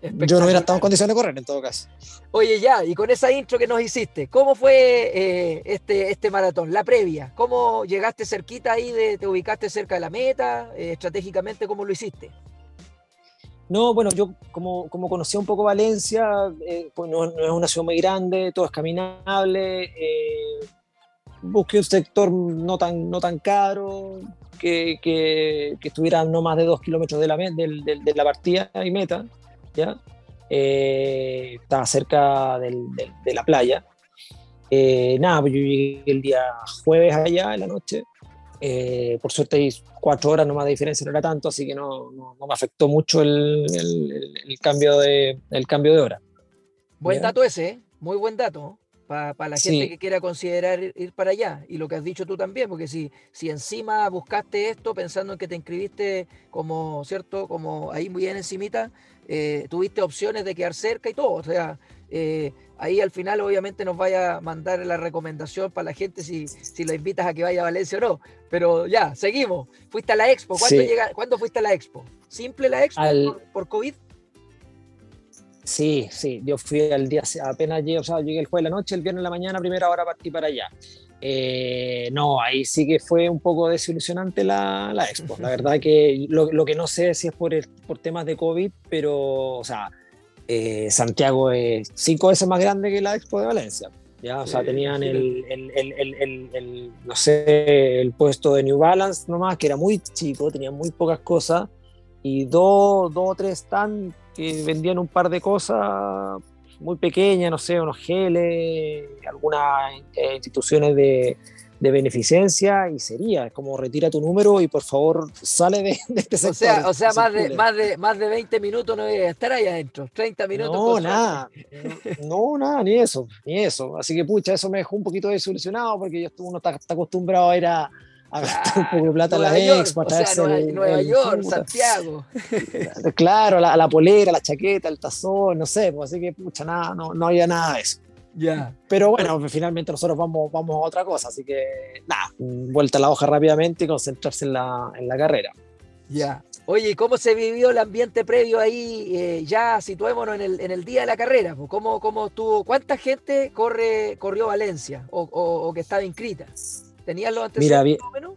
yo no hubiera estado en condiciones de correr en todo caso. Oye, ya, y con esa intro que nos hiciste, ¿cómo fue eh, este, este maratón, la previa? ¿Cómo llegaste cerquita ahí, de, te ubicaste cerca de la meta? Eh, estratégicamente, ¿cómo lo hiciste? No, bueno, yo como, como conocía un poco Valencia, eh, pues no, es una ciudad muy grande, todo es caminable, busqué un sector no tan, no tan caro, que, que, estuviera no más de dos kilómetros de la, de, de la partida y meta. ¿ya? Eh, estaba cerca de la playa. Eh, nada, pues yo llegué el día jueves allá en la noche. Eh, por suerte hay cuatro horas nomás de diferencia, no era tanto, así que no, no, me afectó mucho el, el, cambio, de, el cambio de hora. Buen dato ese, muy buen dato para la gente que quiera considerar ir, para allá. Y lo que has dicho tú también, porque si, si encima buscaste esto pensando en que te inscribiste como, ¿cierto? Como ahí muy bien encimita, eh, tuviste opciones de quedar cerca y todo. O sea, eh, ahí al final obviamente nos vaya a mandar la recomendación para la gente si, si lo invitas a que vaya a Valencia o no. Pero ya, seguimos. Fuiste a la expo. ¿Cuándo, llega, ¿cuándo fuiste a la expo? ¿Simple la expo por, por COVID? Sí, sí, yo fui al día, apenas llegué, o sea, llegué el jueves de la noche, el viernes de la mañana, primera hora partí para allá. Eh, no, ahí sí que fue un poco desilusionante la, la expo. La verdad que lo, lo, que no sé si es por, por temas de COVID, pero, o sea, eh, Santiago es cinco veces más grande que la expo de Valencia. Ya, o sea, tenían el, el, el, el, no sé, el puesto de New Balance nomás, que era muy chico, tenía muy pocas cosas, y dos, o tres stands que vendían un par de cosas muy pequeñas, no sé, unos geles, algunas eh, instituciones de, de, beneficencia y sería, como retira tu número y por favor sale de, este sector. O sea, o sea más, de, más, de, más de 20 minutos no voy a estar ahí adentro, 30 minutos. No, nada, no, nada, ni eso, ni eso. Así que pucha, eso me dejó un poquito desilusionado porque yo uno está, está acostumbrado a ir a a gastar un poco de plata en la expo, Nueva, York, Santiago. Claro, la, la, polera, la chaqueta, el tazón, no sé, pues así que pucha, nada, no, no había nada de eso. Ya. Pero bueno, finalmente nosotros vamos, vamos a otra cosa, así que nada, vuelta a la hoja rápidamente y concentrarse en la, en la carrera. Ya. Oye, ¿cómo se vivió el ambiente previo ahí? Eh, ya situémonos en el, en el día de la carrera. Pues, ¿Cómo, cómo estuvo? ¿Cuánta gente corre, corrió Valencia o, o, o que estaba inscrita? ¿Tenías los antecedentes Mira, menos?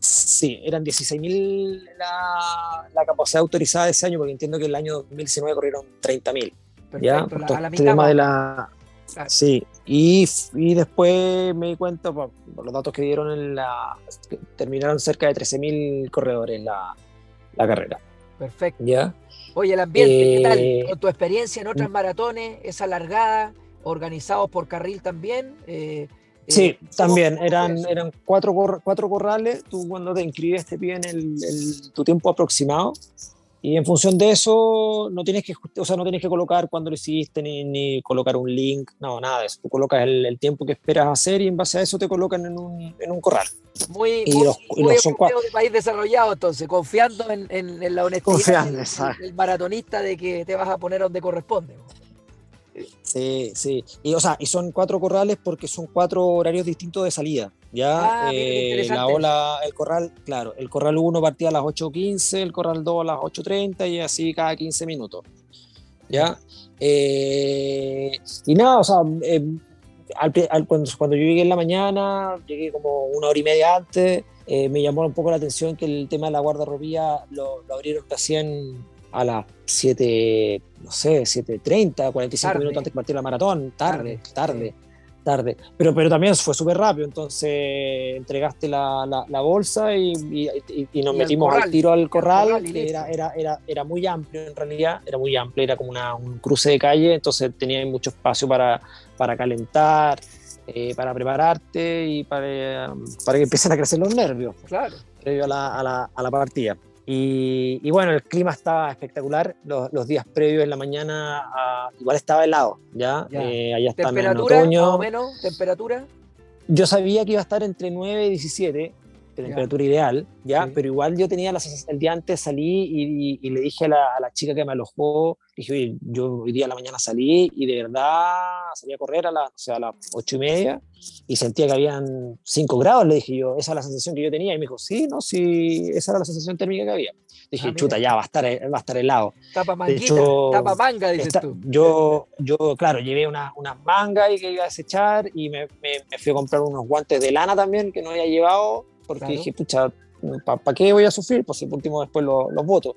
Sí, eran 16.000 la, la capacidad autorizada de ese año, porque entiendo que el año 2019 corrieron 30.000. ¿ya? a la mitad de la, Sí, y, y, después me di cuenta, por, los datos que dieron, en la, terminaron cerca de 13.000 corredores la, la carrera. Perfecto. ¿Ya? Oye, el ambiente, ¿qué tal? Eh, Con tu experiencia en otras mm. maratones, esa largada, organizados por carril también. Eh, Sí, eh, también eran, eran cuatro, cuatro corrales. Tú cuando te inscribes te piden el, tu tiempo aproximado y en función de eso no tienes que, o sea, no tienes que colocar cuándo lo hiciste ni, ni, colocar un link, no, nada de eso. Tú colocas el, tiempo que esperas hacer y en base a eso te colocan en un, en un corral. Muy, y los, de país desarrollado, entonces, confiando en, en, la honestidad del, maratonista de que te vas a poner donde corresponde. Sí, sí. Y, o sea, y son cuatro corrales porque son cuatro horarios distintos de salida. Ya, ah, eh, la ola, el corral, claro, el corral 1 partía a las 8.15, el corral 2 a las 8.30 y así cada 15 minutos. ¿Ya? Eh, y nada, o sea, eh, cuando, cuando, yo llegué en la mañana, llegué como una hora y media antes, me llamó un poco la atención que el tema de la guardarropía lo, lo abrieron en, a las 7, no sé, 7.30, 45 minutos antes de partir la maratón, tarde, tarde, tarde. Pero, pero también fue súper rápido, entonces entregaste la, la, bolsa y, y, nos metimos al tiro al corral, que era, era, era, era muy amplio en realidad, era muy amplio, era como una, un cruce de calle, entonces tenía mucho espacio para, para calentar. Eh, para prepararte y para, para que empiecen a crecer los nervios claro. previo a la, a la, a la partida. Y, bueno, el clima estaba espectacular. Los, días previos en la mañana ah, igual estaba helado, ¿ya? Eh, allá ¿Temperatura, en otoño. Más o menos? ¿Temperatura? Yo sabía que iba a estar entre 9 y 17, temperatura ideal, ¿ya? Pero igual yo tenía la el día antes salí y, le dije a la, chica que me alojó, dije, oye, yo hoy día a la mañana salí y de verdad salí a correr a, la, o sea, a las ocho y media y sentía que habían 5 grados, le dije yo, esa es la sensación que yo tenía y me dijo, sí, no, sí, esa era la sensación térmica que había. Dije, ah, chuta, ya va a estar, va a estar helado. Tapa manguita, tapa manga, dices tú. Yo, yo, claro, llevé unas una mangas y que iba a desechar y me, me, me, fui a comprar unos guantes de lana también que no había llevado porque dije, pucha, ¿para qué voy a sufrir? Pues por último después los, los voto.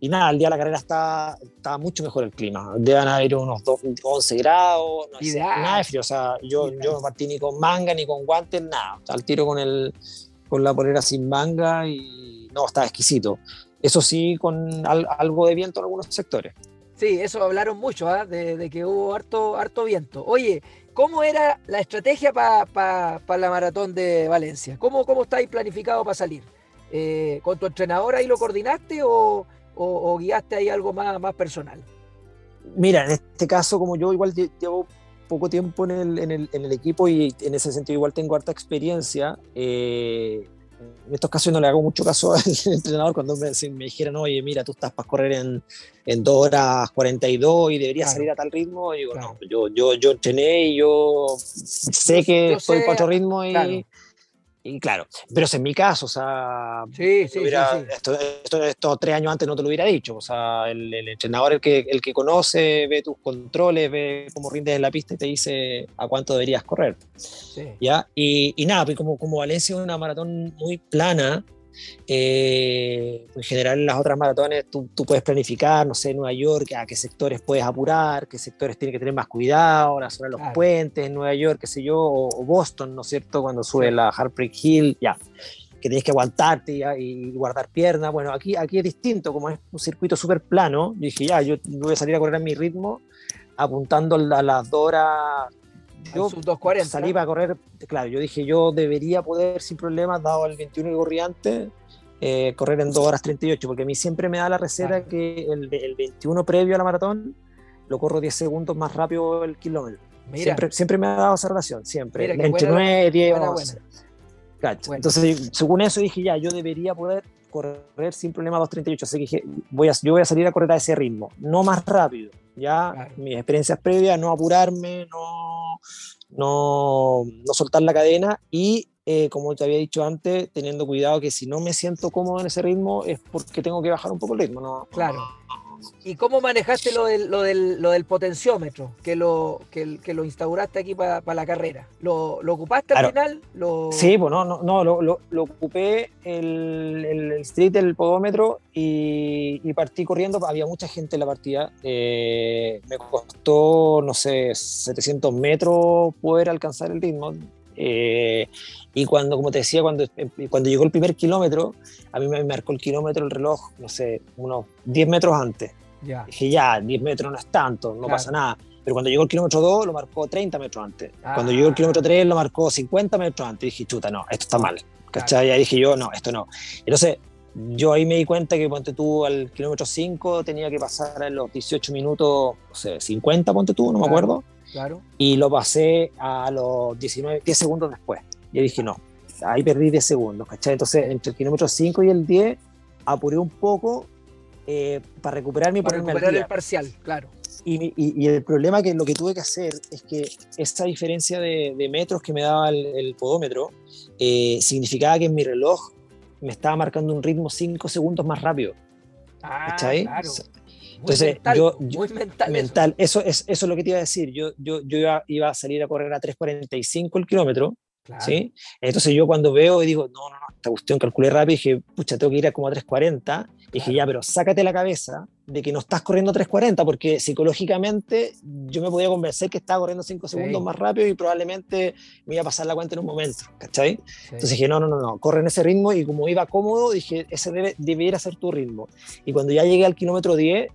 Y nada, el día de la carrera está, está mucho mejor el clima. Deben haber unos 11 grados, no nada de frío. O sea, yo, yo no partí ni con manga ni con guantes, nada. al tiro con, el, con la polera sin manga y no, está exquisito. Eso sí, con algo de viento en algunos sectores. Sí, eso hablaron mucho, ¿ah? de, de, que hubo harto, harto viento. Oye, ¿Cómo era la estrategia para la maratón de Valencia? ¿Cómo, cómo estáis planificado para salir? Eh, ¿Con tu entrenador ahí lo coordinaste o, guiaste ahí algo más, más personal? Mira, en este caso, como yo igual llevo poco tiempo en el, en el, en el equipo y en ese sentido igual tengo harta experiencia, eh, en estos casos no le hago mucho caso al entrenador cuando me, me dijeron, oye, mira, tú estás para correr en, en 2 horas 42 y deberías salir a tal ritmo. Y digo, no, yo, yo, yo entrené y yo sé que estoy en cuatro ritmos y, y claro, pero es en mi caso, o sea, sí, sí, Esto, esto, tres años antes no te lo hubiera dicho, o sea, el, entrenador, el que, el que conoce, ve tus controles, ve cómo rindes en la pista y te dice a cuánto deberías correr. ¿ya? Y, y nada, pues como, como Valencia es una maratón muy plana, eh, en general, en las otras maratones tú, puedes planificar, no sé, Nueva York, a qué sectores puedes apurar, qué sectores tienen que tener más cuidado, la zona de los puentes en Nueva York, qué sé yo, o, Boston, ¿no es cierto? Cuando sube la Heartbreak Hill, ya, que tienes que aguantarte y, guardar piernas. Bueno, aquí, aquí es distinto, como es un circuito súper plano, dije, ya, yo voy a salir a correr a mi ritmo, apuntando a las dos horas yo salí para correr, claro, yo dije yo debería poder sin problemas, dado el 21 y corrí antes, eh, correr en 2 horas 38, porque a mí siempre me da la receta que el, 21 previo a la maratón lo corro 10 segundos más rápido el kilómetro. Siempre, siempre me ha dado esa relación, siempre. entre 9, 10, Entonces, según eso dije ya, yo debería poder correr sin problema 2.38, así que voy a, yo voy a salir a correr a ese ritmo, no más rápido, ya mis experiencias previas, no apurarme, no, no, no soltar la cadena y eh, como te había dicho antes, teniendo cuidado que si no me siento cómodo en ese ritmo es porque tengo que bajar un poco el ritmo. ¿no? Claro. ¿Y cómo manejaste lo del, lo del, lo del potenciómetro que lo, que, que lo instauraste aquí para la carrera? ¿Lo, lo ocupaste al final? Sí, pues no, no, no lo, lo, ocupé el, el, street, el podómetro y, y, partí corriendo. Había mucha gente en la partida. Eh, me costó, no sé, 700 metros poder alcanzar el ritmo. Eh, y cuando, como te decía, cuando, cuando llegó el primer kilómetro, a mí me marcó el kilómetro el reloj, no sé, unos 10 metros antes. Ya. Dije, ya, 10 metros no es tanto, no pasa nada. Pero cuando llegó el kilómetro 2, lo marcó 30 metros antes. Cuando llegó el ah. kilómetro 3, lo marcó 50 metros antes. Dije, chuta, no, esto está mal. ¿Cachai? Y ahí dije yo, no, esto no. Entonces, yo ahí me di cuenta que, ponte tú, al kilómetro 5 tenía que pasar en los 18 minutos, no sé, 50, ponte tú, no me acuerdo. Claro. Y lo pasé a los 19, 10 segundos después. Y dije, no, ahí perdí 10 segundos, ¿cachai? Entonces, entre el kilómetro 5 y el 10, apuré un poco eh, para recuperarme y para recuperar el parcial, claro. Y, y, el problema que lo que tuve que hacer es que esta diferencia de, metros que me daba el, podómetro eh, significaba que en mi reloj me estaba marcando un ritmo 5 segundos más rápido. Ah, ¿cachai? Claro. Entonces, yo, muy mental. mental eso. es, eso es lo que te iba a decir. Yo, yo, yo iba, iba a salir a correr a 3.45 el kilómetro ¿sí? Entonces yo cuando veo y digo, no, no, no, esta cuestión calculé rápido y dije, pucha, tengo que ir a como a 3.40. Y dije, ya, pero sácate la cabeza de que no estás corriendo a 3.40, porque psicológicamente yo me podía convencer que estaba corriendo 5 segundos más rápido y probablemente me iba a pasar la cuenta en un momento, ¿cachai? Entonces dije, no, no, no, no, corre en ese ritmo y como iba cómodo, dije, ese debe, debería ser tu ritmo. Y cuando ya llegué al kilómetro 10,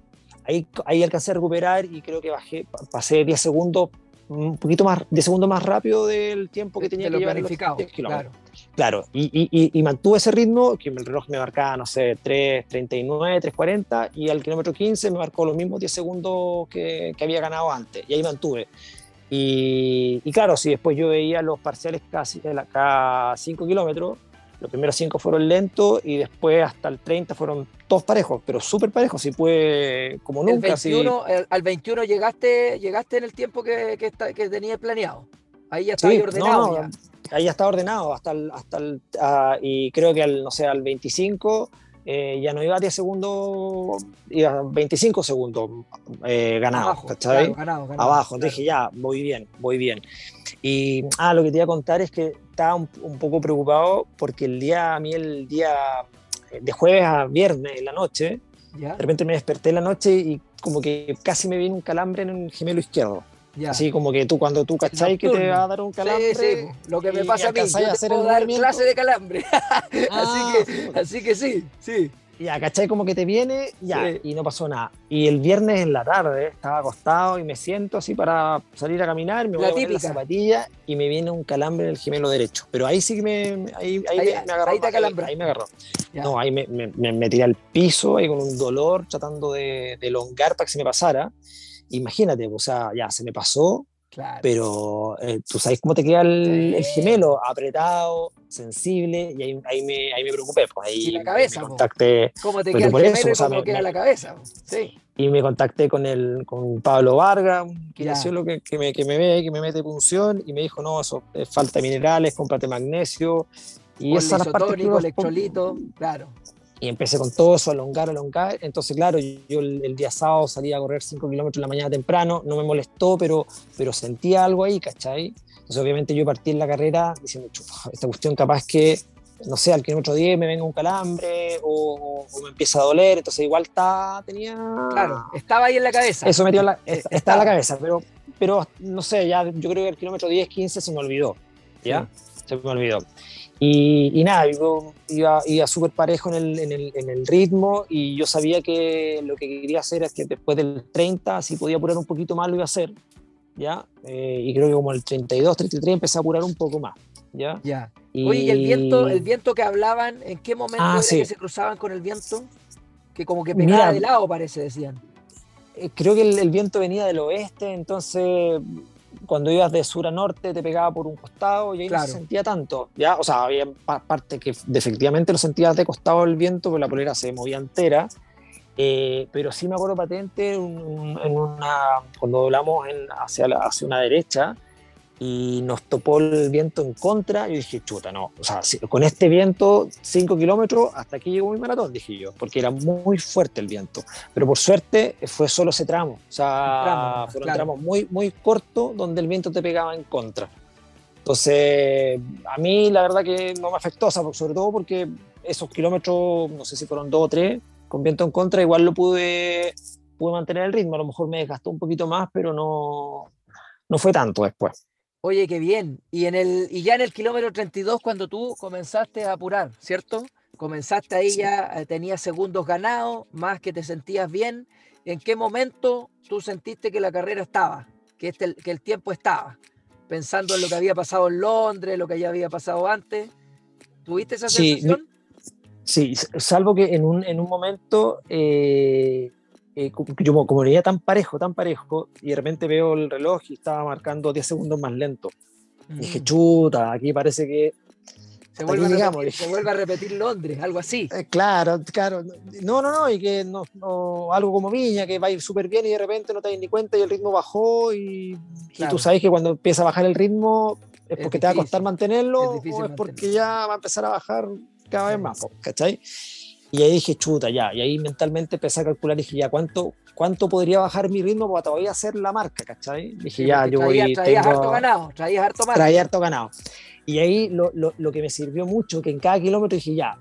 ahí, ahí alcancé a recuperar y creo que bajé, pasé 10 segundos un poquito más de segundo más rápido del tiempo que tenía que llevar planificado, claro. Claro, y, y, y, mantuve ese ritmo, que el reloj me marcaba, no sé, 3.39, 3.40, y al kilómetro 15 me marcó los mismos 10 segundos que, que había ganado antes, y ahí mantuve. Y, y, claro, si después yo veía los parciales casi cada 5 kilómetros, Los primeros cinco fueron lentos y después hasta el 30 fueron todos parejos, pero súper parejos, y fue como nunca. El 21, al 21 llegaste, llegaste en el tiempo que, que, que tenías planeado. Ahí ya estaba ordenado. ahí ya estaba ordenado, hasta el, hasta el, ah, y creo que al, no sé, al 25 eh, ya no iba a 10 segundos, iba a 25 segundos eh, ganado, Abajo, ganado, Abajo, entonces dije, ya, voy bien, voy bien. Y ah, lo que te iba a contar es que estaba un, poco preocupado porque el día, a mí el día de jueves a viernes, en la noche, de repente me desperté en la noche y como que casi me viene un calambre en el gemelo izquierdo. Así como que tú, cuando tú cachai que te va a dar un calambre. Sí, sí. Lo que me pasa a mí, yo te puedo dar clase de calambre. así, ah, que, así que sí, sí. Ya, ¿cachai? Como que te viene, ya, y no pasó nada. Y el viernes en la tarde estaba acostado y me siento así para salir a caminar, me voy a poner la zapatilla y me viene un calambre en el gemelo derecho. Pero ahí sí que me, ahí, ahí, me, agarró. Ahí, te ahí, me agarró. No, ahí me, me, me, tiré al piso ahí con un dolor tratando de, de elongar para que se me pasara imagínate, o sea, ya se me pasó, pero eh, tú sabes cómo te queda el, gemelo, apretado, sensible, y ahí, ahí, me, ahí me preocupé. Pues ahí y la cabeza, me contacté. ¿Cómo te queda el gemelo y cómo queda la cabeza? Sí. Y me contacté con, el, con Pablo Vargas, un kinesiólogo que, que, me, que me ve, que me mete punción, y me dijo, no, eso es falta de minerales, cómprate magnesio. Y esa es la parte electrolito, claro y empecé con todo eso, alongar, alongar. Entonces, claro, yo el, día sábado salí a correr 5 kilómetros en la mañana temprano, no me molestó, pero, pero sentía algo ahí, ¿cachai? Entonces, obviamente, yo partí en la carrera diciendo, esta cuestión capaz que, no sé, al kilómetro 10 me venga un calambre o, me empieza a doler, entonces igual está, tenía... Claro, estaba ahí en la cabeza. Eso metió en la, está en la cabeza, pero, pero no sé, ya yo creo que el kilómetro 10, 15 se me olvidó, ¿ya? Se me olvidó. Y, nada, yo iba, iba súper parejo en el, en, el, en el, ritmo y yo sabía que lo que quería hacer es que después del 30, si podía apurar un poquito más, lo iba a hacer. ¿ya? Eh, y creo que como el 32, 33 empecé a apurar un poco más. ¿ya? ya. Oye, ¿y el viento, el viento que hablaban, en qué momento ah, que se cruzaban con el viento? Que como que pegaba de lado, parece, decían. Eh, creo que el, el viento venía del oeste, entonces cuando ibas de sur a norte te pegaba por un costado y ahí no se sentía tanto, ¿ya? O sea, había parte que efectivamente lo sentías de costado el viento, porque la polera se movía entera, eh, pero sí me acuerdo patente en una, cuando doblamos en, hacia, hacia una derecha, y nos topó el viento en contra. Y dije, chuta, no, o sea, con este viento, 5 kilómetros, hasta aquí llegó mi maratón, dije yo, porque era muy fuerte el viento. Pero por suerte fue solo ese tramo, o sea, fueron tramos muy, muy cortos donde el viento te pegaba en contra. Entonces, a mí la verdad que no me afectó, o sea, sobre todo porque esos kilómetros, no sé si fueron dos o tres, con viento en contra, igual lo pude, pude mantener el ritmo. A lo mejor me desgastó un poquito más, pero no, no fue tanto después. Oye, qué bien. Y, en el, y ya en el kilómetro 32, cuando tú comenzaste a apurar, ¿cierto? Comenzaste ahí ya, eh, tenías segundos ganados, más que te sentías bien. ¿En qué momento tú sentiste que la carrera estaba, que, este, que el tiempo estaba? Pensando en lo que había pasado en Londres, lo que ya había pasado antes. ¿Tuviste esa sensación? Sí, salvo que en un, en un momento eh, eh, yo como venía tan parejo, tan parejo, y de repente veo el reloj y estaba marcando 10 segundos más lento. dije, mm. chuta, aquí parece que... Se vuelve, repetir, se vuelve, a repetir Londres, algo así. Eh, claro, claro. No, no, no, y que no, algo como Viña, que va a ir súper bien y de repente no te das ni cuenta y el ritmo bajó y, tú sabes que cuando empieza a bajar el ritmo es porque te va a costar mantenerlo o es porque ya va a empezar a bajar cada vez más, ¿cachai? Y ahí dije, chuta, ya. Y ahí mentalmente empecé a calcular y dije, ya, ¿cuánto, cuánto podría bajar mi ritmo para todavía hacer la marca, ¿cachai? Dije, ya, yo voy. Traías harto ganado, traías harto marca. Traía harto ganado. Y ahí lo, lo, lo, que me sirvió mucho, que en cada kilómetro dije, ya,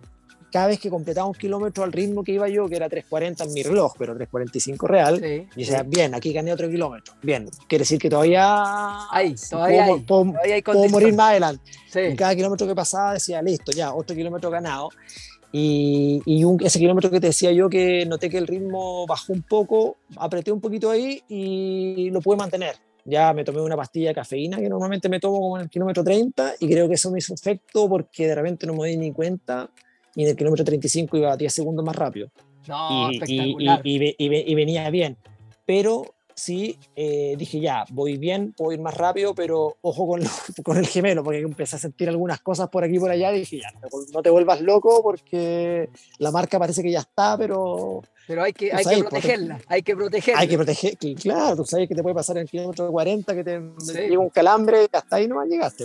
cada vez que completaba un kilómetro al ritmo que iba yo, que era 3.40 en mi reloj, pero 3.45 real, y decía, bien, aquí gané otro kilómetro. Bien, quiere decir que todavía, hay, todavía, puedo, hay, puedo, morir más adelante. En cada kilómetro que pasaba decía, listo, ya, otro kilómetro ganado. Y, ese kilómetro que te decía yo que noté que el ritmo bajó un poco, apreté un poquito ahí y lo pude mantener. Ya me tomé una pastilla de cafeína que normalmente me tomo como en el kilómetro 30 y creo que eso me hizo efecto porque de repente no me di ni cuenta y en el kilómetro 35 iba a 10 segundos más rápido. No, y, y, y, venía bien. Pero sí, eh, dije ya, voy bien, puedo ir más rápido, pero ojo con, con, el gemelo, porque empecé a sentir algunas cosas por aquí y por allá. Y dije ya, no te vuelvas loco porque la marca parece que ya está, pero. Pero hay que, hay que protegerla, hay que protegerla. Hay que proteger, claro, tú sabes que te puede pasar en el kilómetro 40, que te llega un calambre, hasta ahí no llegaste.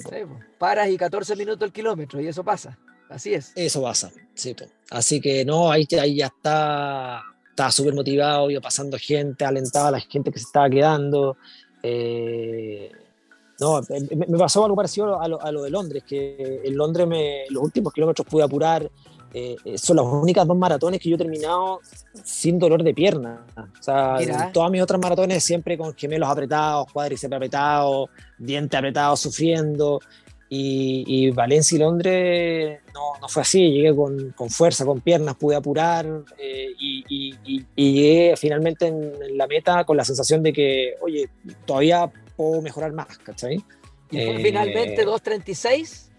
paras y 14 minutos el kilómetro, y eso pasa. Así es. Eso pasa, sí. Así que no, ahí, ahí ya está estaba súper motivado, iba pasando gente, alentaba a la gente que se estaba quedando. Eh, no, me, pasó algo parecido a lo, a lo, de Londres, que en Londres me, los últimos kilómetros pude apurar. Eh, son las únicas dos maratones que yo he terminado sin dolor de pierna. O sea, todas mis otras maratones siempre con gemelos apretados, cuádriceps apretados, dientes apretados, sufriendo. Y, Valencia y Londres no, no, fue así, llegué con, con, fuerza, con piernas, pude apurar eh, y, y, llegué finalmente en, la meta con la sensación de que, oye, todavía puedo mejorar más, ¿cachai? ¿Y fue finalmente 2.36?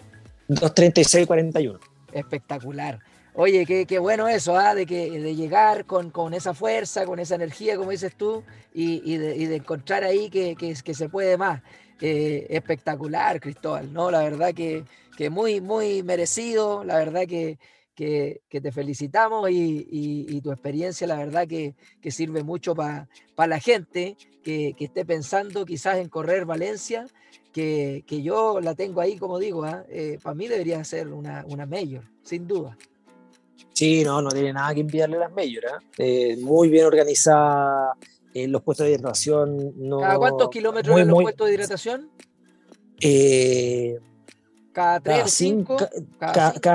2.36.41. Espectacular. Oye, qué, qué bueno eso, ¿ah? de, que, de llegar con, con, esa fuerza, con esa energía, como dices tú, y, de, y de, encontrar ahí que, que, que se puede más. Eh, espectacular, Cristóbal, ¿no? La verdad que, muy, muy merecido, la verdad que, que, te felicitamos y, tu experiencia, la verdad que, sirve mucho para la gente que, esté pensando quizás en correr Valencia, que, yo la tengo ahí, como digo, ¿ah? eh, para mí debería ser una, una mayor, sin duda. Sí, no, no tiene nada que enviarle las mayor, ¿ah? eh, muy bien organizada, en los puestos de hidratación no. ¿Cada cuántos kilómetros en los puestos de hidratación? Eh, cada 3, cada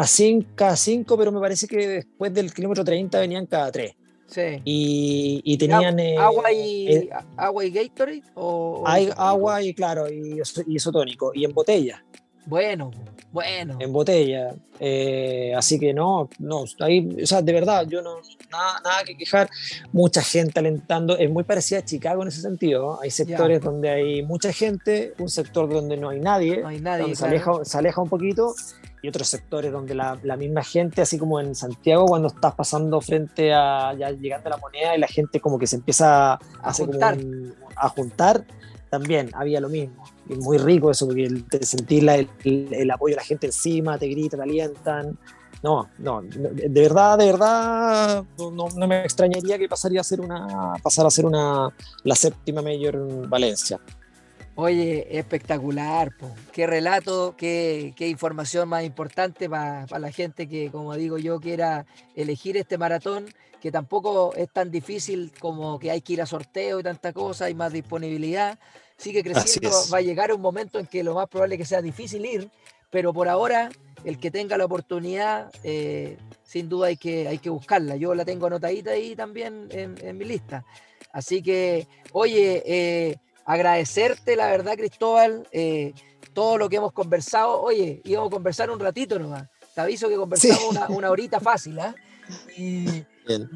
5, cada, 5, pero me parece que después del kilómetro 30 venían cada 3. Sí. Y, y tenían. Eh, ¿Agua y, eh, agua y Gatorade? O, hay agua y, claro, y, y isotónico, y en botella. Bueno, bueno. En botella. Eh, así que no, no, ahí, o sea, de verdad, yo no, nada, nada que quejar. Mucha gente alentando. Es muy parecida a Chicago en ese sentido. Hay sectores donde hay mucha gente, un sector donde no hay nadie, no hay nadie se, aleja, se, aleja, un poquito, y otros sectores donde la, la, misma gente, así como en Santiago, cuando estás pasando frente a, ya llegando a la moneda y la gente como que se empieza a, a juntar. a juntar, también había lo mismo es muy rico eso, porque el, sentir el, apoyo de la gente encima, te gritan, te alientan. No, no, de verdad, de verdad, no, me extrañaría que pasaría a ser una, pasara a ser una, la séptima mayor en Valencia. Oye, espectacular, qué relato, qué, qué, información más importante para la gente que, como digo yo, quiera elegir este maratón, que tampoco es tan difícil como que hay que ir a sorteo y tanta cosa, hay más disponibilidad sigue creciendo, va a llegar un momento en que lo más probable es que sea difícil ir, pero por ahora el que tenga la oportunidad, eh, sin duda hay que, hay que buscarla. Yo la tengo anotadita ahí también en, mi lista. Así que, oye, eh, agradecerte la verdad, Cristóbal, eh, todo lo que hemos conversado. Oye, íbamos a conversar un ratito nomás. Te aviso que conversamos una, una, horita fácil, ¿ah? Y,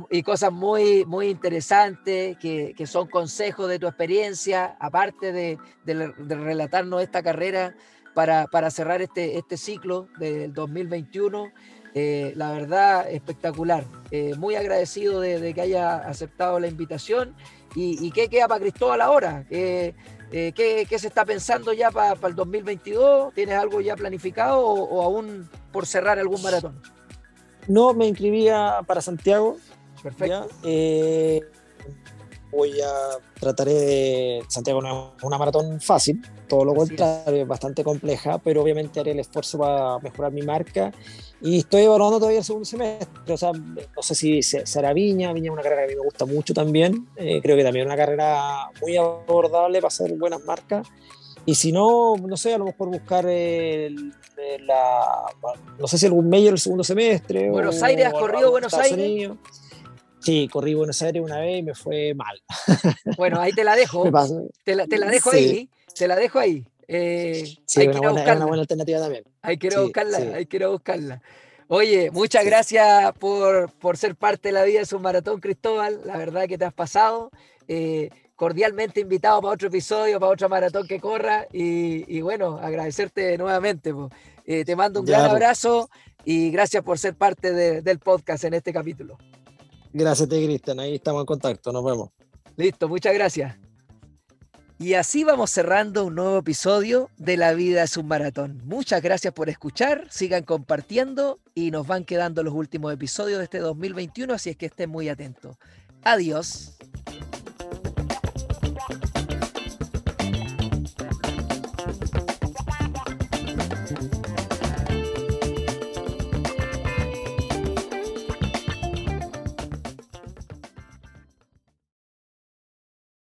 y cosas muy, muy interesantes, que, que, son consejos de tu experiencia, aparte de, de, relatarnos esta carrera para, para, cerrar este, este ciclo del 2021. Eh, la verdad, espectacular. Eh, muy agradecido de, que haya aceptado la invitación. ¿Y, y qué queda para Cristóbal ahora? Eh, ¿qué, ¿qué, se está pensando ya para, el 2022? ¿Tienes algo ya planificado o aún por cerrar algún maratón? No, me inscribía para Santiago. Perfecto. Eh, voy a trataré de. Santiago no es una maratón fácil, todo lo contrario, es bastante compleja, pero obviamente haré el esfuerzo para mejorar mi marca. Y estoy evaluando todavía el segundo semestre. O sea, no sé si será Viña. Viña es una carrera que a mí me gusta mucho también. Eh, creo que también es una carrera muy abordable para hacer buenas marcas. Y si no, no sé, a lo mejor buscar el, la, no sé si algún mayor el segundo semestre. Buenos Aires, ¿has corrido Buenos Aires? Sí, corrí Buenos Aires una vez y me fue mal. Bueno, ahí te la dejo. Te la, te la dejo ahí, te la dejo ahí. Eh, sí, hay una, buena, una, buena, alternativa también. Hay que ir a buscarla, hay que ir a buscarla. Oye, muchas gracias por, por, ser parte de la vida de su maratón, Cristóbal. La verdad que te has pasado. Eh, cordialmente invitado para otro episodio, para otra maratón que corra y, bueno, agradecerte nuevamente. Eh, te mando un gran abrazo y gracias por ser parte del podcast en este capítulo. Gracias a ti, Cristian. Ahí estamos en contacto. Nos vemos. Listo, muchas gracias. Y así vamos cerrando un nuevo episodio de La vida es un maratón. Muchas gracias por escuchar, sigan compartiendo y nos van quedando los últimos episodios de este 2021, así es que estén muy atentos. Adiós.